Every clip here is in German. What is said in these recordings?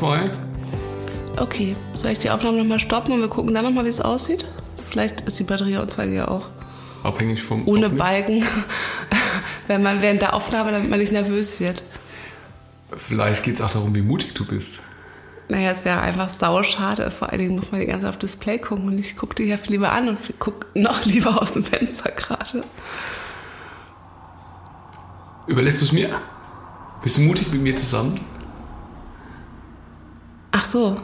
zwei. Okay, soll ich die Aufnahme nochmal stoppen und wir gucken dann nochmal, wie es aussieht? Vielleicht ist die Batterieanzeige ja auch Abhängig vom. ohne Aufnehmen. Balken, wenn man während der Aufnahme, damit man nicht nervös wird. Vielleicht geht es auch darum, wie mutig du bist. Naja, es wäre einfach sauschade. Vor allen Dingen muss man die ganze Zeit auf Display gucken und ich gucke die ja viel lieber an und gucke noch lieber aus dem Fenster gerade. Überlässt du es mir? Bist du mutig mit mir zusammen? Ach so,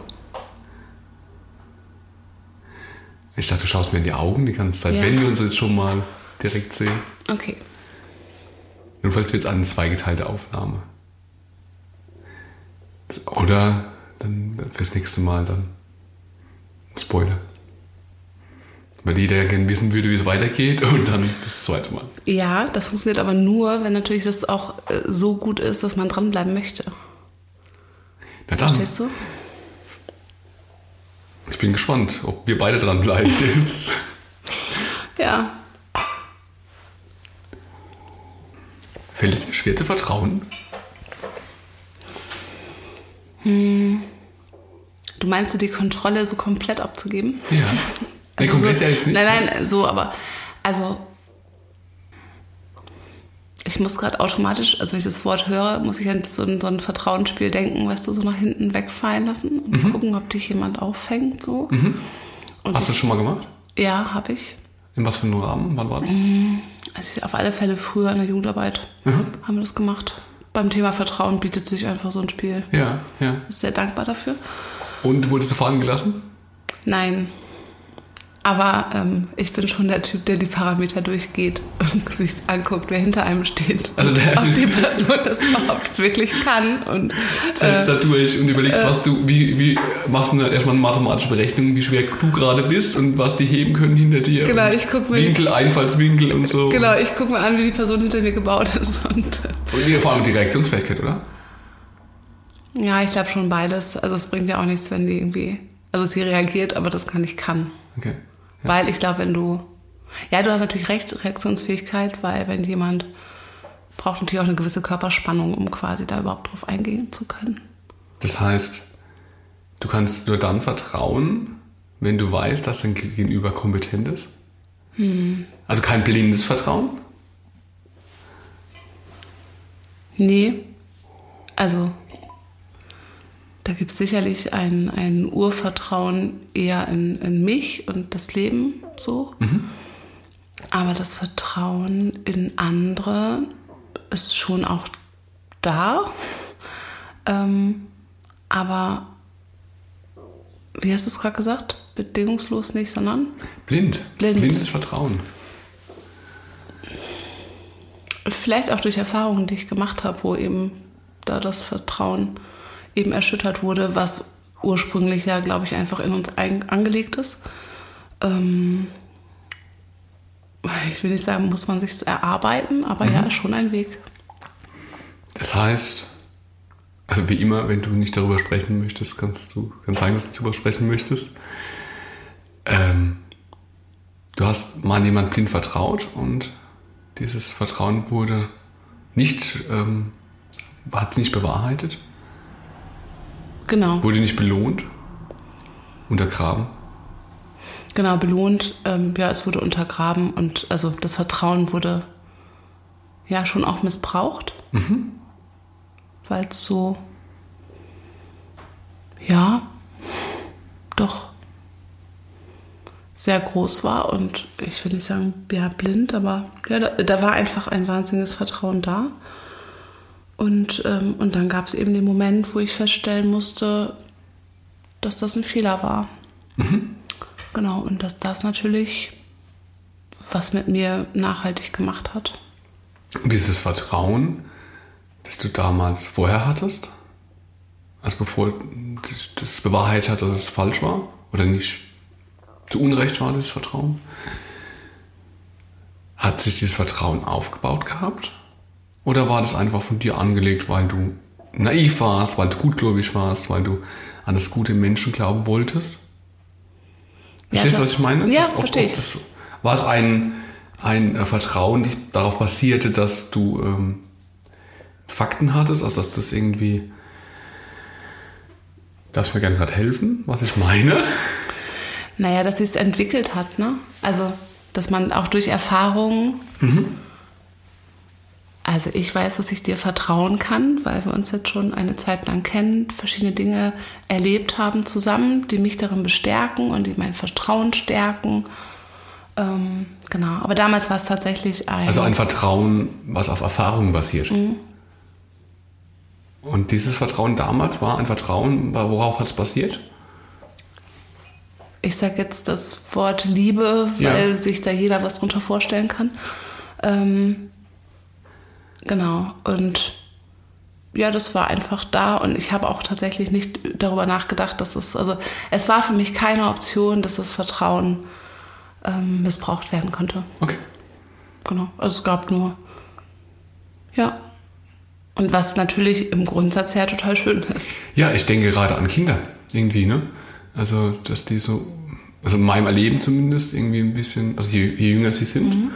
Ich dachte, du schaust mir in die Augen die ganze Zeit, Ja. wenn wir uns jetzt schon mal direkt sehen. okay. Jedenfalls wird es eine zweigeteilte Aufnahme. Oder dann fürs nächste Mal dann Spoiler. Weil jeder ja gerne wissen würde, wie es weitergeht und dann das zweite Mal. Ja, das funktioniert aber nur, wenn natürlich das auch äh, so gut ist, dass man dranbleiben möchte. Na dann, Verstehst du? Ich bin gespannt, ob wir beide dranbleiben. jetzt. Ja. Fällt es dir schwer zu vertrauen? Du meinst du die Kontrolle so komplett abzugeben? Ja. Nee, Also komplett so, ja nicht. Nein, nein, so, aber also ich muss gerade automatisch, also wenn ich das Wort höre, muss ich an so ein, so ein Vertrauensspiel denken, weißt du, so nach hinten wegfallen lassen und Mhm. gucken, ob dich jemand auffängt, so. Und Hast du das ich, schon mal gemacht? ja, habe ich. In was für einem Rahmen? Wann war das? Also ich, auf alle Fälle früher in der Jugendarbeit haben wir das gemacht. Beim Thema Vertrauen bietet sich einfach so ein Spiel. Ja, ja. Ist sehr dankbar dafür. Und wurdest du fahren gelassen? Nein. Aber ähm, ich bin schon der Typ, der die Parameter durchgeht und sich anguckt, wer hinter einem steht. Also der- ob die Person das überhaupt wirklich kann. Und Setzt äh, da durch und überlegst, was du, wie, wie machst du erstmal eine mathematische Berechnung, wie schwer du gerade bist und was die heben können hinter dir. Genau, ich guck mir- Winkel, Einfallswinkel und so. genau, ich gucke mir an, wie die Person hinter mir gebaut ist. Und äh, Und vor allem die Reaktionsfähigkeit, oder? ja, ich glaube schon beides. Also es bringt ja auch nichts, wenn die irgendwie. Also sie reagiert, aber das kann ich kann. Okay. Weil ich glaube, wenn du. Ja, du hast natürlich recht, Reaktionsfähigkeit, weil wenn jemand braucht natürlich auch eine gewisse Körperspannung, um quasi da überhaupt drauf eingehen zu können. Das heißt, du kannst nur dann vertrauen, wenn du weißt, dass dein Gegenüber kompetent ist. Also kein blindes Vertrauen. Nee. Also, da gibt es sicherlich ein, ein Urvertrauen eher in, in mich und das Leben so. Aber das Vertrauen in andere ist schon auch da. Ähm, aber, wie hast du es gerade gesagt? Bedingungslos nicht, sondern Blind. Blind. Blindes Vertrauen. Vielleicht auch durch Erfahrungen, die ich gemacht habe, wo eben da das Vertrauen eben erschüttert wurde, was ursprünglich ja, glaube ich, einfach in uns angelegt ist. Ähm, ich will nicht sagen, muss man sich erarbeiten, aber ja, ist schon ein Weg. Das heißt, also wie immer, wenn du nicht darüber sprechen möchtest, kannst du kann sagen, dass du darüber sprechen möchtest. Ähm, du hast mal jemand blind vertraut und dieses Vertrauen wurde nicht, ähm, hat es nicht bewahrheitet, Genau, wurde nicht belohnt, untergraben. genau, belohnt. Ähm, ja, es wurde untergraben und also das Vertrauen wurde ja schon auch missbraucht. Weil es so, ja, doch sehr groß war und ich will nicht sagen, ja, blind, aber ja, da, da war einfach ein wahnsinniges Vertrauen da. Und, ähm, und dann gab es eben den Moment, wo ich feststellen musste, dass das ein Fehler war. Genau, und dass das natürlich was mit mir nachhaltig gemacht hat. Und dieses Vertrauen, das du damals vorher hattest, also bevor das bewahrheitet hat, dass es falsch war oder nicht zu Unrecht war, dieses Vertrauen, hat sich dieses Vertrauen aufgebaut gehabt? Oder war das einfach von dir angelegt, weil du naiv warst, weil du gutgläubig warst, weil du an das gute Menschen glauben wolltest? Ja, Verstehst du, doch. was ich meine? Ja, ob- verstehe ob ich. das- War es ein, ein äh, Vertrauen, das darauf basierte, dass du ähm, Fakten hattest, also dass das irgendwie. Darfst du mir gerne gerade helfen, was ich meine? Naja, dass sie es entwickelt hat, ne? Also, dass man auch durch Erfahrungen. Also, ich weiß, dass ich dir vertrauen kann, weil wir uns jetzt schon eine Zeit lang kennen, verschiedene Dinge erlebt haben zusammen, die mich darin bestärken und die mein Vertrauen stärken. Ähm, genau. Aber damals war es tatsächlich ein. Also ein Vertrauen, was auf Erfahrungen basiert. Und dieses Vertrauen damals war ein Vertrauen, worauf hat es basiert? ich sage jetzt das Wort Liebe, weil Ja. sich da jeder was drunter vorstellen kann. Ähm, genau. Und ja, das war einfach da und ich habe auch tatsächlich nicht darüber nachgedacht, dass es, also es war für mich keine Option, dass das Vertrauen ähm, missbraucht werden könnte. Okay. Genau. Also es gab nur, ja. Und was natürlich im Grundsatz her total schön ist. Ja, ich denke gerade an Kinder irgendwie, ne? Also, dass die so, also in meinem Erleben zumindest, irgendwie ein bisschen, also je, je jünger sie sind,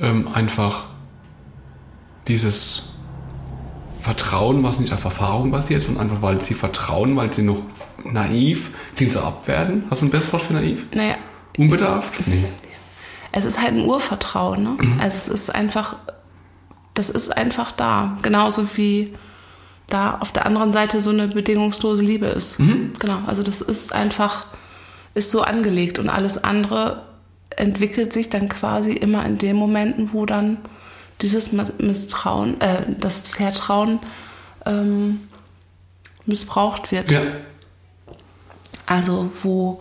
ähm, einfach dieses Vertrauen, was nicht auf Erfahrung basiert, sondern einfach, weil sie vertrauen, weil sie noch naiv, klingt so abwerten. Hast du ein besseres Wort für naiv? Naja, Unbedarft? Nee. es ist halt ein Urvertrauen. Ne? Also es ist einfach, das ist einfach da. Genauso wie da auf der anderen Seite so eine bedingungslose Liebe ist. Genau, also das ist einfach, ist so angelegt und alles andere entwickelt sich dann quasi immer in den Momenten, wo dann dieses Misstrauen, äh, das Vertrauen ähm, missbraucht wird. Ja. Also wo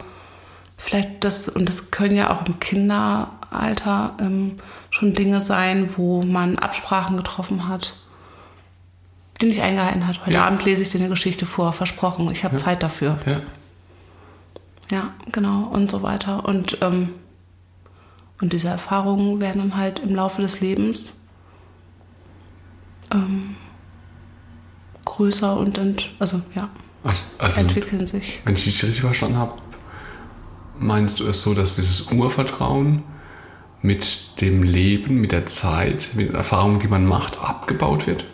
vielleicht das, und das können ja auch im Kinderalter ähm, schon Dinge sein, wo man Absprachen getroffen hat, die nicht eingehalten hat. Heute Ja. Abend lese ich dir eine Geschichte vor, versprochen, ich habe Zeit dafür. Ja. Ja, genau, und so weiter. Und, ähm, und diese Erfahrungen werden dann halt im Laufe des Lebens ähm, größer und ent, also ja, Also, also entwickeln sich. wenn ich dich richtig verstanden habe, meinst du es so, dass dieses Urvertrauen mit dem Leben, mit der Zeit, mit den Erfahrungen, die man macht, abgebaut wird?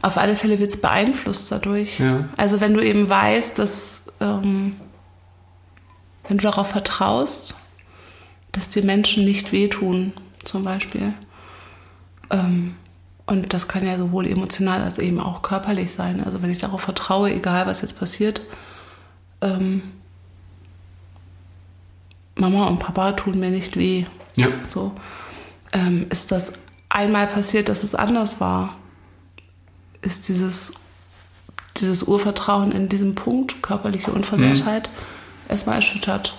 Auf alle Fälle wird es beeinflusst dadurch. Ja. Also wenn du eben weißt, dass ähm, wenn du darauf vertraust, dass dir Menschen nicht wehtun, zum Beispiel. Ähm, und das kann ja sowohl emotional als eben auch körperlich sein. Also wenn ich darauf vertraue, egal was jetzt passiert, ähm, Mama und Papa tun mir nicht weh. Ja. So ähm, ist das einmal passiert, dass es anders war, ist dieses, dieses Urvertrauen in diesem Punkt, körperliche Unversehrtheit, erstmal erschüttert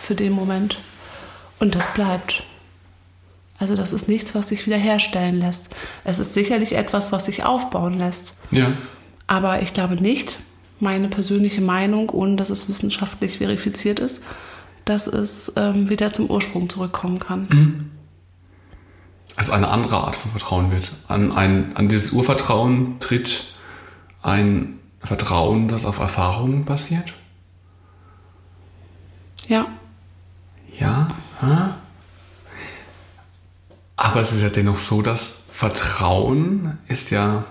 für den Moment. Und das bleibt. Also das ist nichts, was sich wiederherstellen lässt. Es ist sicherlich etwas, was sich aufbauen lässt. Ja. Aber ich glaube nicht, meine persönliche Meinung, ohne dass es wissenschaftlich verifiziert ist, dass es ähm, wieder zum Ursprung zurückkommen kann. Also eine andere Art von Vertrauen wird. An, ein, an dieses Urvertrauen tritt ein Vertrauen, das auf Erfahrungen basiert? Ja, Ja. Ha? Aber es ist ja dennoch so, dass Vertrauen ist ja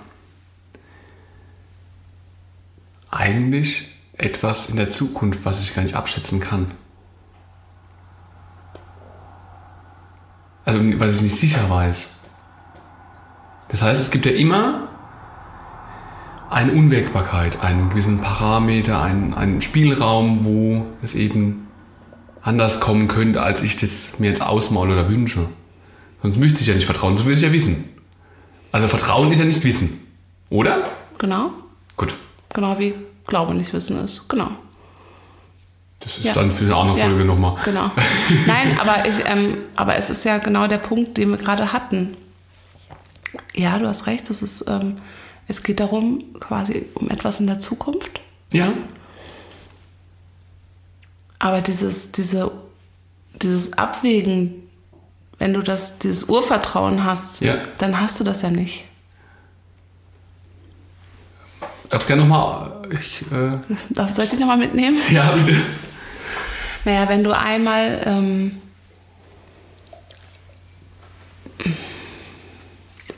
eigentlich etwas in der Zukunft, was ich gar nicht abschätzen kann. Also was ich nicht sicher weiß. Das heißt, es gibt ja immer eine Unwägbarkeit, einen gewissen Parameter, einen, einen Spielraum, wo es eben anders kommen könnte, als ich das mir jetzt ausmale oder wünsche. Sonst müsste ich ja nicht vertrauen, sonst würde ich ja wissen. Also Vertrauen ist ja nicht Wissen, oder? genau. Gut, Genau wie Glaube nicht Wissen ist. Genau. das ist Ja. dann für eine andere Ja, Folge nochmal. Genau. Nein, aber, ich, ähm, aber es ist ja genau der Punkt, den wir gerade hatten. Ja, du hast recht, es, ist, ähm, es geht darum, quasi um etwas in der Zukunft. Ja, Aber dieses, diese, dieses Abwägen, wenn du das, dieses Urvertrauen hast, Ja. dann hast du das ja nicht. darfst gerne nochmal. Ich, äh, Darf, soll ich dich nochmal mitnehmen? ja, bitte. Naja, wenn du einmal ähm,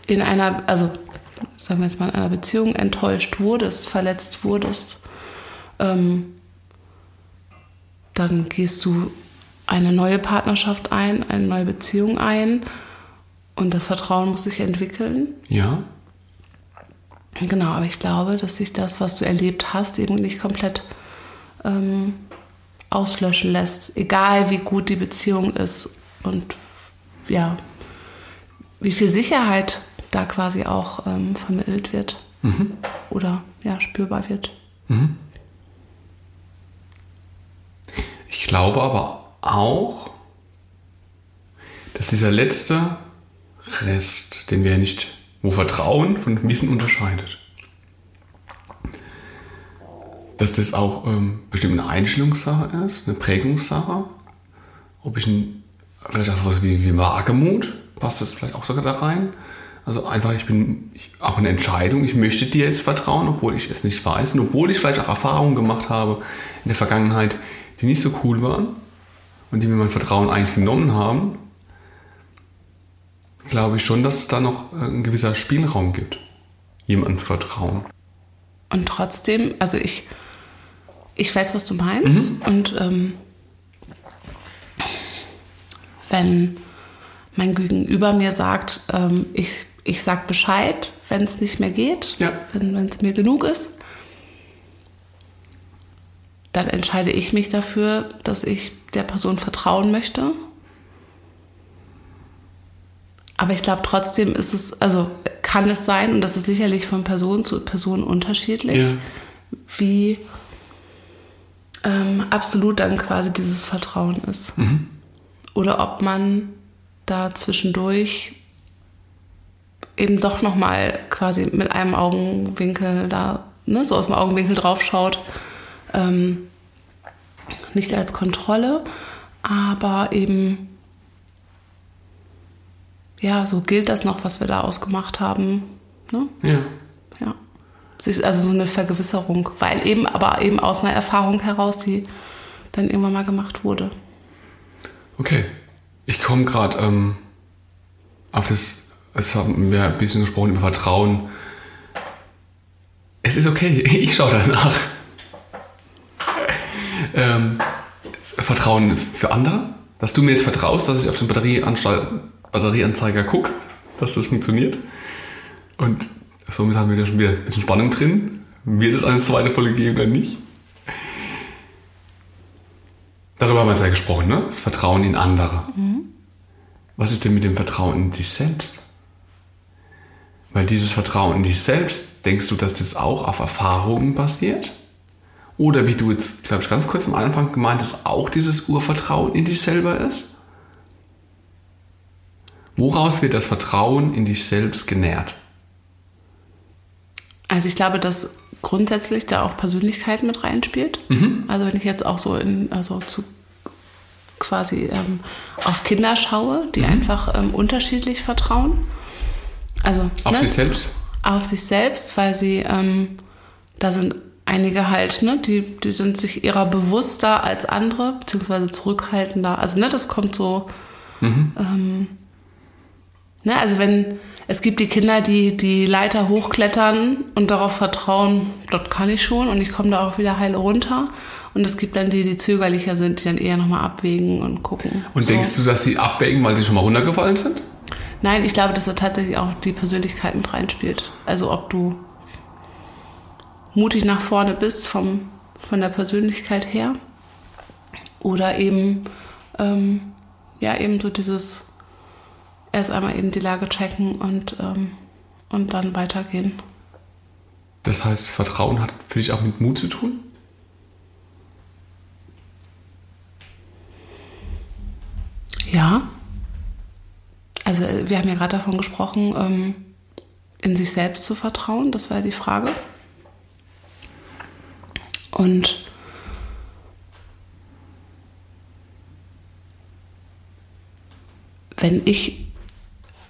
in einer, also sagen wir jetzt mal in einer Beziehung enttäuscht wurdest, verletzt wurdest, ähm, dann gehst du eine neue Partnerschaft ein, eine neue Beziehung ein und das Vertrauen muss sich entwickeln. Ja. Genau, aber ich glaube, dass sich das, was du erlebt hast, eben nicht komplett ähm, auslöschen lässt, egal wie gut die Beziehung ist und ja, wie viel Sicherheit da quasi auch ähm, vermittelt wird Mhm. oder ja, spürbar wird. Ich glaube aber auch, dass dieser letzte Rest, den wir nicht, wo Vertrauen von Wissen unterscheidet, dass das auch ähm, bestimmt eine Einstellungssache ist, eine Prägungssache. Ob ich ein, vielleicht auch sowas wie, wie Wagemut, passt das vielleicht auch sogar da rein. Also einfach, ich bin ich, auch eine Entscheidung, ich möchte dir jetzt vertrauen, obwohl ich es nicht weiß und obwohl ich vielleicht auch Erfahrungen gemacht habe in der Vergangenheit, die nicht so cool waren und die mir mein Vertrauen eigentlich genommen haben, glaube ich schon, dass es da noch äh, ein gewisser Spielraum gibt, jemandem zu vertrauen. Und trotzdem, also ich, ich weiß, was du meinst. Und ähm, wenn mein Gegenüber mir sagt, ähm, ich, ich sag Bescheid, wenn es nicht mehr geht, Ja. wenn es mir genug ist, dann entscheide ich mich dafür, dass ich der Person vertrauen möchte. Aber ich glaube, trotzdem ist es, also kann es sein, und das ist sicherlich von Person zu Person unterschiedlich, Ja. wie ähm, absolut dann quasi dieses Vertrauen ist. Oder ob man da zwischendurch eben doch nochmal quasi mit einem Augenwinkel da, ne, so aus dem Augenwinkel draufschaut. Ähm, nicht als Kontrolle, aber eben, ja, so gilt das noch, was wir da ausgemacht haben. Ne? Ja. Ja. Es ist also so eine Vergewisserung, weil eben, aber eben aus einer Erfahrung heraus, die dann irgendwann mal gemacht wurde. Okay. Ich komme gerade ähm, auf das, jetzt haben wir ein bisschen gesprochen über Vertrauen. Es ist okay, ich schaue danach. Ähm, Vertrauen für andere, dass du mir jetzt vertraust, dass ich auf den Batterieanzeiger gucke, dass das funktioniert. Und somit haben wir da schon wieder ein bisschen Spannung drin. Wird es eine zweite Folge geben oder nicht? Darüber haben wir jetzt ja gesprochen, ne? Vertrauen in andere. Was ist denn mit dem Vertrauen in dich selbst? Weil dieses Vertrauen in dich selbst, denkst du, dass das auch auf Erfahrungen basiert? Oder wie du jetzt, glaube ich, ganz kurz am Anfang gemeint hast, auch dieses Urvertrauen in dich selber ist? Woraus wird das Vertrauen in dich selbst genährt? Also ich glaube, dass grundsätzlich da auch Persönlichkeit mit reinspielt. Also wenn ich jetzt auch so in, also zu quasi ähm, auf Kinder schaue, die einfach ähm, unterschiedlich vertrauen. Also Auf ne, sich selbst? auf sich selbst, weil sie, ähm, da sind einige halt, ne, die, die sind sich ihrer bewusster als andere, beziehungsweise zurückhaltender. Also, ne, das kommt so, ähm, ne, also wenn, es gibt die Kinder, die die Leiter hochklettern und darauf vertrauen, dort kann ich schon und ich komme da auch wieder heile runter. Und es gibt dann die, die zögerlicher sind, die dann eher nochmal abwägen und gucken. Und denkst du, dass sie abwägen, weil sie schon mal runtergefallen sind? Nein, ich glaube, dass da tatsächlich auch die Persönlichkeit mit reinspielt. Also ob du mutig nach vorne bist vom, von der Persönlichkeit her oder eben ähm, ja eben so dieses erst einmal eben die Lage checken und ähm, und dann weitergehen. Das heißt, Vertrauen hat für dich auch mit Mut zu tun? Ja. Also äh, wir haben ja gerade davon gesprochen, ähm, in sich selbst zu vertrauen. Das war ja die Frage. Und wenn ich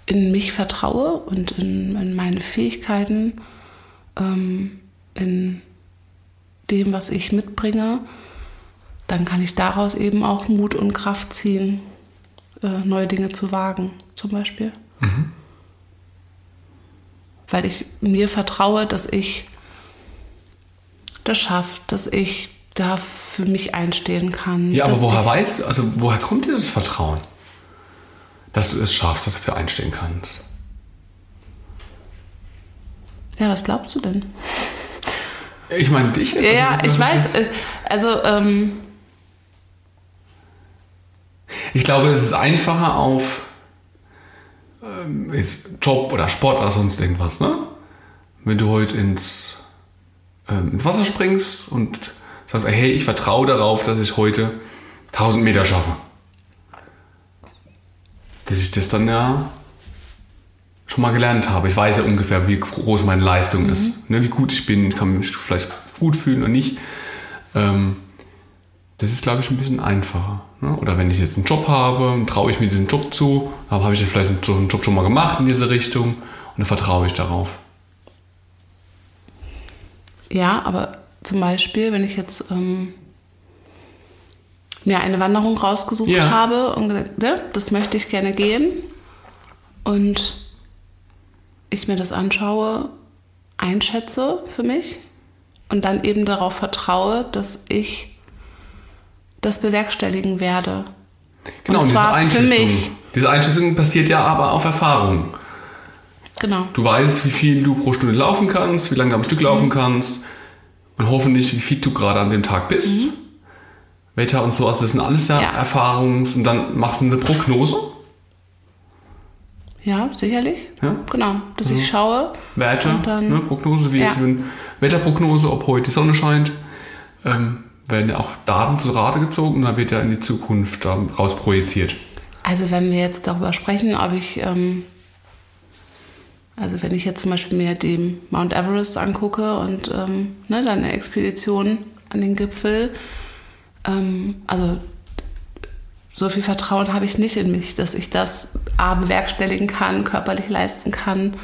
in mich vertraue und in, in meine Fähigkeiten, ähm, in dem, was ich mitbringe, dann kann ich daraus eben auch Mut und Kraft ziehen, äh, neue Dinge zu wagen, zum Beispiel. weil ich mir vertraue, dass ich das schaffe, dass ich da für mich einstehen kann. Ja, aber woher weißt also woher kommt dieses Vertrauen? Dass du es schaffst, dass du dafür einstehen kannst. Ja, was glaubst du denn? Ich meine dich. Ja, ja, ich weiß. äh, Also, ähm, Ich glaube, es ist einfacher auf ähm, Job oder Sport oder sonst irgendwas, ne? Wenn du heute ins, ähm, ins Wasser springst und sagst, hey, ich vertraue darauf, dass ich heute 1000 Meter schaffe. Dass ich das dann ja schon mal gelernt habe. Ich weiß ja ungefähr, wie groß meine Leistung ist, ne? wie gut ich bin, ich kann mich vielleicht gut fühlen oder nicht. Ähm, das ist, glaube ich, ein bisschen einfacher. Ne? Oder wenn ich jetzt einen Job habe, traue ich mir diesen Job zu, dann habe ich vielleicht einen Job schon mal gemacht in diese Richtung und dann vertraue ich darauf. Ja, aber zum Beispiel, wenn ich jetzt ähm, mir eine Wanderung rausgesucht Ja. habe und gesagt, ne, das möchte ich gerne gehen und ich mir das anschaue, einschätze für mich und dann eben darauf vertraue, dass ich das bewerkstelligen werde. Genau, und und diese zwar für Einschätzung. mich. Diese Einschätzung passiert ja aber auf Erfahrung. Genau. Du weißt, wie viel du pro Stunde laufen kannst, wie lange du am Stück laufen kannst und hoffentlich, wie fit du gerade an dem Tag bist. Wetter und so, also das sind alles ja. Erfahrungs- und dann machst du eine Prognose. Ja, sicherlich. Ja. Genau, dass ich schaue. Werte, Und dann- ne, Prognose, wie Ja. jetzt eine Wetterprognose, ob heute die Sonne scheint, ähm, werden ja auch Daten zu Rate gezogen und dann wird ja in die Zukunft ähm, raus projiziert. Also wenn wir jetzt darüber sprechen, ob ich, ähm, also wenn ich jetzt zum Beispiel mir den Mount Everest angucke und ähm, ne, dann eine Expedition an den Gipfel, ähm, also so viel Vertrauen habe ich nicht in mich, dass ich das A bewerkstelligen kann, körperlich leisten kann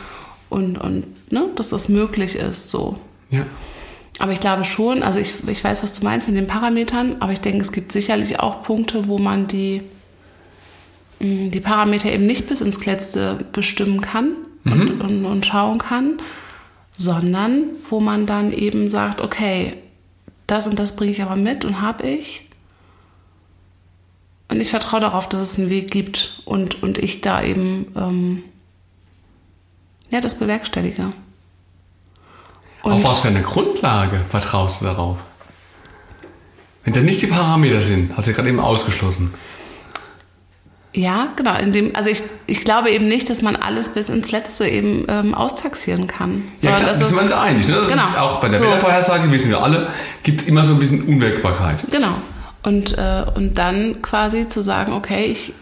und, und ne, dass das möglich ist so. Ja. Aber ich glaube schon, also ich, ich weiß, was du meinst mit den Parametern, aber ich denke, es gibt sicherlich auch Punkte, wo man die, mh, die Parameter eben nicht bis ins Letzte bestimmen kann und, und, und schauen kann, sondern wo man dann eben sagt, okay, das und das bringe ich aber mit und habe ich. Und ich vertraue darauf, dass es einen Weg gibt und, und ich da eben ähm, ja, das bewerkstellige. Auf was für eine Grundlage vertraust du darauf? Wenn das nicht die Parameter sind, hast du ja gerade eben ausgeschlossen. Ja, genau. In dem, also ich, ich glaube eben nicht, dass man alles bis ins Letzte eben ähm, austaxieren kann. Ja, klar, dass da sind wir uns einig. Ne? Das Genau. ist auch bei der So. Wettervorhersage, wissen wir alle, gibt es immer so ein bisschen Unwägbarkeit. Genau. Und, äh, und dann quasi zu sagen, okay, ich,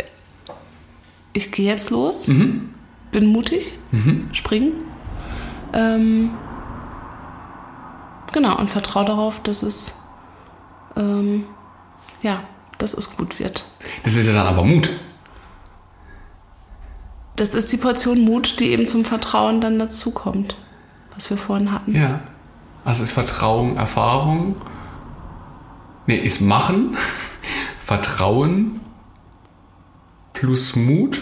ich gehe jetzt los, Mhm. bin mutig, springen. Ähm, genau, und vertraue darauf, dass es, ähm, ja, dass es gut wird. Das ist ja dann aber Mut. Das ist die Portion Mut, die eben zum Vertrauen dann dazukommt, was wir vorhin hatten. Ja. Also ist Vertrauen Erfahrung. Nee, ist Machen, Vertrauen plus Mut.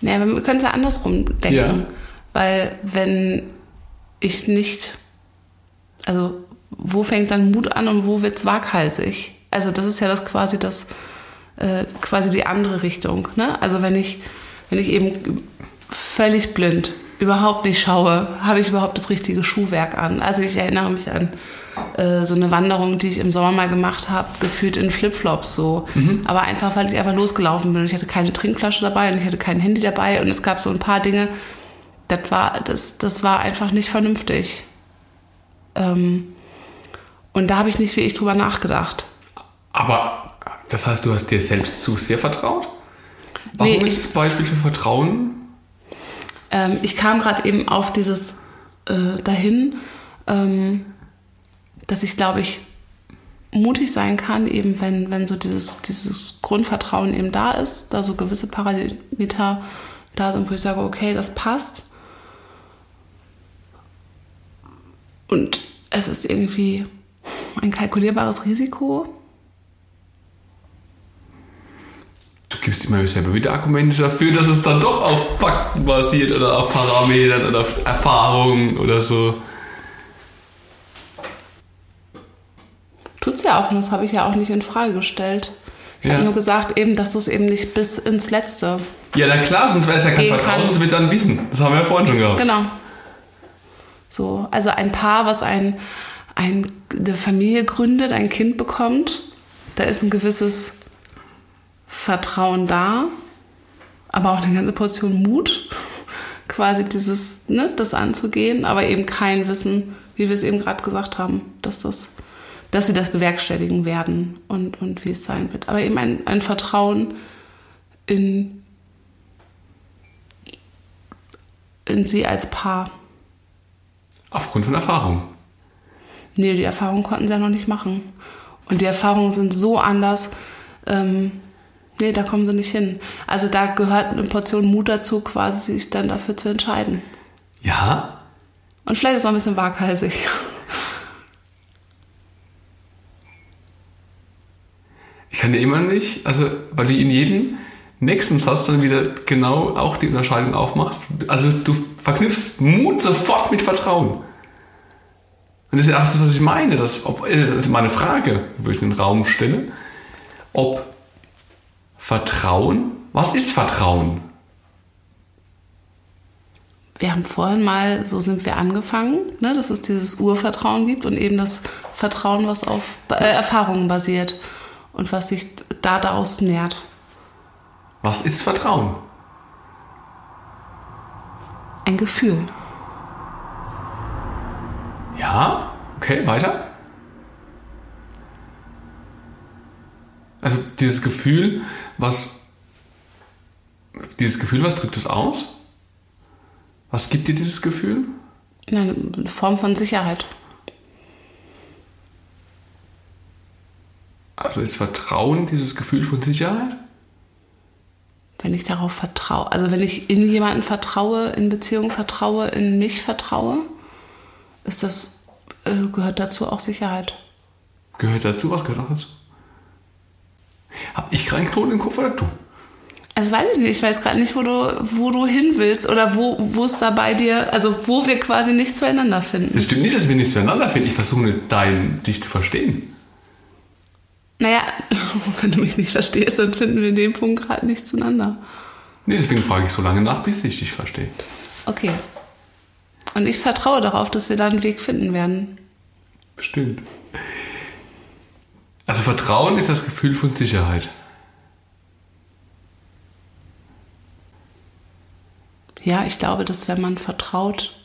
Ja, wir können es ja andersrum denken. Ja. Weil wenn ich nicht, also wo fängt dann Mut an und wo wird's waghalsig? Also das ist ja das quasi das, äh, quasi die andere Richtung. Ne? Also wenn ich, wenn ich eben völlig blind überhaupt nicht schaue, habe ich überhaupt das richtige Schuhwerk an. Also ich erinnere mich an äh, so eine Wanderung, die ich im Sommer mal gemacht habe, gefühlt in Flipflops so. Aber einfach, weil ich einfach losgelaufen bin. Ich hatte keine Trinkflasche dabei und ich hatte kein Handy dabei und es gab so ein paar Dinge, das war, das, das war einfach nicht vernünftig. Ähm, und da habe ich nicht wirklich drüber nachgedacht. Aber das heißt, du hast dir selbst zu sehr vertraut? Warum Nee, ist das Beispiel für Vertrauen? Ähm, ich kam gerade eben auf dieses äh, dahin, ähm, dass ich, glaube ich, mutig sein kann, eben wenn, wenn so dieses, dieses Grundvertrauen eben da ist, da so gewisse Parameter da sind, wo ich sage, okay, das passt. Und es ist irgendwie ein kalkulierbares Risiko. Du gibst immer selber wieder Argumente dafür, dass es dann doch auf Fakten basiert oder auf Parametern oder auf Erfahrungen oder so. Tut's ja auch, und das habe ich ja auch nicht in Frage gestellt. Ich Ja. habe nur gesagt, eben, dass du es eben nicht bis ins Letzte. Ja, na klar, sonst wäre es ja kein Vertrauen, sonst wird es ein Wissen. Das haben wir ja vorhin schon gehabt. Genau. So, also ein Paar, was ein, ein, eine Familie gründet, ein Kind bekommt, da ist ein gewisses Vertrauen da, aber auch eine ganze Portion Mut, quasi dieses, ne, das anzugehen, aber eben kein Wissen, wie wir es eben gerade gesagt haben, dass das, dass sie das bewerkstelligen werden und, und wie es sein wird. Aber eben ein, ein Vertrauen in, in sie als Paar. Aufgrund von Erfahrung. Nee, die Erfahrungen konnten sie ja noch nicht machen. Und die Erfahrungen sind so anders. Ähm, nee, da kommen sie nicht hin. Also da gehört eine Portion Mut dazu, quasi sich dann dafür zu entscheiden. Ja, Und vielleicht ist es auch ein bisschen waghalsig. ich kann dir immer nicht, also weil du in jedem nächsten Satz dann wieder genau auch die Unterscheidung aufmachst. Also du verknüpfst Mut sofort mit Vertrauen. Und das ist ja auch das, was ich meine. Das ob, ist meine Frage, wo ich in den Raum stelle. Ob Vertrauen, was ist Vertrauen? Wir haben vorhin mal, so sind wir angefangen, ne, dass es dieses Urvertrauen gibt und eben das Vertrauen, was auf äh, Erfahrungen basiert und was sich da daraus nährt. Was ist Vertrauen? Ein Gefühl. Ja, okay, weiter. Also dieses Gefühl, was dieses Gefühl, was drückt es aus? Was gibt dir dieses Gefühl? Eine Form von Sicherheit. Also ist Vertrauen dieses Gefühl von Sicherheit? wenn ich darauf vertraue, also wenn ich in jemanden vertraue, in Beziehungen vertraue, in mich vertraue, ist das, äh, gehört dazu auch Sicherheit. Gehört dazu? Was gehört auch dazu? Hab ich gerade einen Knoten im Kopf oder du? Also weiß ich nicht, ich weiß gerade nicht, wo du, wo du hin willst oder wo, wo es da bei dir, also wo wir quasi nicht zueinander finden. Es stimmt nicht, dass wir nicht zueinander finden. Ich versuche nur dein, dich zu verstehen. Naja, wenn du mich nicht verstehst, dann finden wir in dem Punkt gerade nicht zueinander. Nee, deswegen frage ich so lange nach, bis ich dich verstehe. Okay. Und ich vertraue darauf, dass wir da einen Weg finden werden. Bestimmt. Also Vertrauen ist das Gefühl von Sicherheit. Ja, ich glaube, dass wenn man vertraut,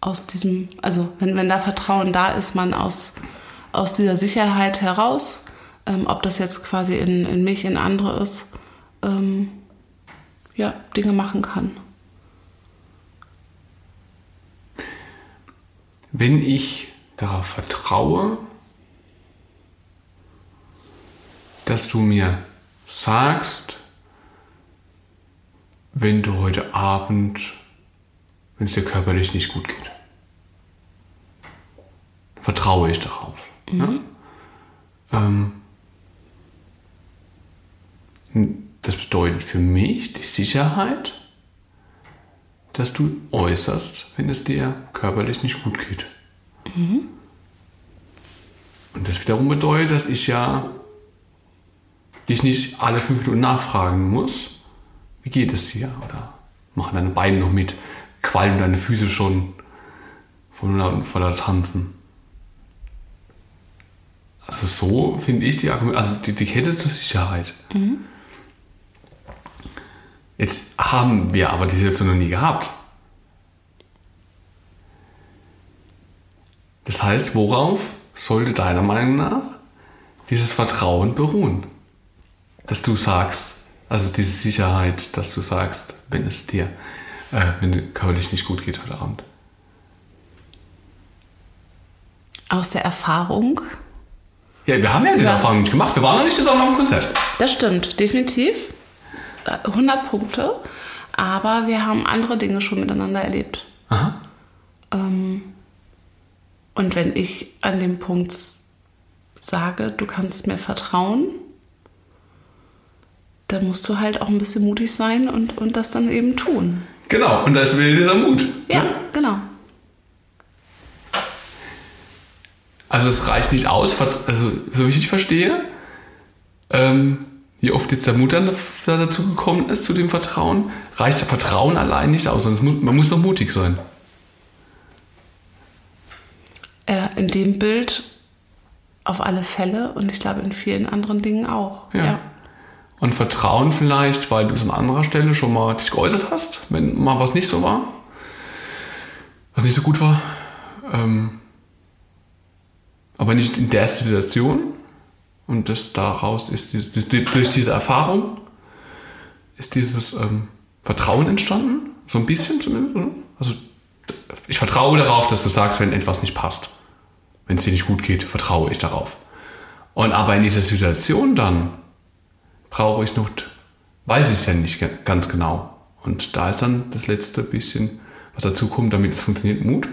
aus diesem, also wenn, wenn da Vertrauen da ist, man aus, aus dieser Sicherheit heraus, ähm, ob das jetzt quasi in, in mich, in andere ist, ähm, ja, Dinge machen kann. Wenn ich darauf vertraue, dass du mir sagst, wenn du heute Abend, wenn es dir körperlich nicht gut geht, vertraue ich darauf. Ja? Ähm, das bedeutet für mich die Sicherheit, dass du äußerst, wenn es dir körperlich nicht gut geht. Und das wiederum bedeutet, dass ich ja dich nicht alle fünf Minuten nachfragen muss, wie geht es dir? Oder machen deine Beine noch mit? Qualmen deine Füße schon voller, voller Tanzen? Also so finde ich die Argumente, also die, die Kette zur Sicherheit. Jetzt haben wir aber die Situation noch nie gehabt. Das heißt, worauf sollte deiner Meinung nach dieses Vertrauen beruhen? Dass du sagst, also diese Sicherheit, dass du sagst, wenn es dir, äh, wenn dir körperlich nicht gut geht heute Abend. Aus der Erfahrung, Ja, wir haben ja diese Ja. Erfahrung nicht gemacht. Wir waren noch nicht zusammen auf dem Konzert. das stimmt, definitiv, äh, 100 Punkte, aber wir haben andere Dinge schon miteinander erlebt. Aha. Ähm, und wenn ich an dem Punkt sage, du kannst mir vertrauen, da musst du halt auch ein bisschen mutig sein und, und das dann eben tun. Genau, und das will dieser Mut. Ja, ne? genau. Also es reicht nicht aus, also so wie ich verstehe, ähm, wie oft jetzt der Mut dann dazu gekommen ist, zu dem Vertrauen, reicht der Vertrauen allein nicht aus. Muss, man muss noch mutig sein. Äh, in dem Bild auf alle Fälle und ich glaube in vielen anderen Dingen auch. Ja. ja. Und Vertrauen vielleicht, weil du es an anderer Stelle schon mal dich geäußert hast, wenn mal was nicht so war, was nicht so gut war. Ähm, aber nicht in der Situation. Und das daraus ist dieses, durch diese Erfahrung ist dieses ähm, Vertrauen entstanden. So ein bisschen zumindest. Also ich vertraue darauf, dass du sagst, wenn etwas nicht passt. Wenn es dir nicht gut geht, vertraue ich darauf. Und aber in dieser Situation dann brauche ich noch, weiß ich es ja nicht ganz genau. Und da ist dann das letzte bisschen, was dazu kommt, damit es funktioniert, Mut.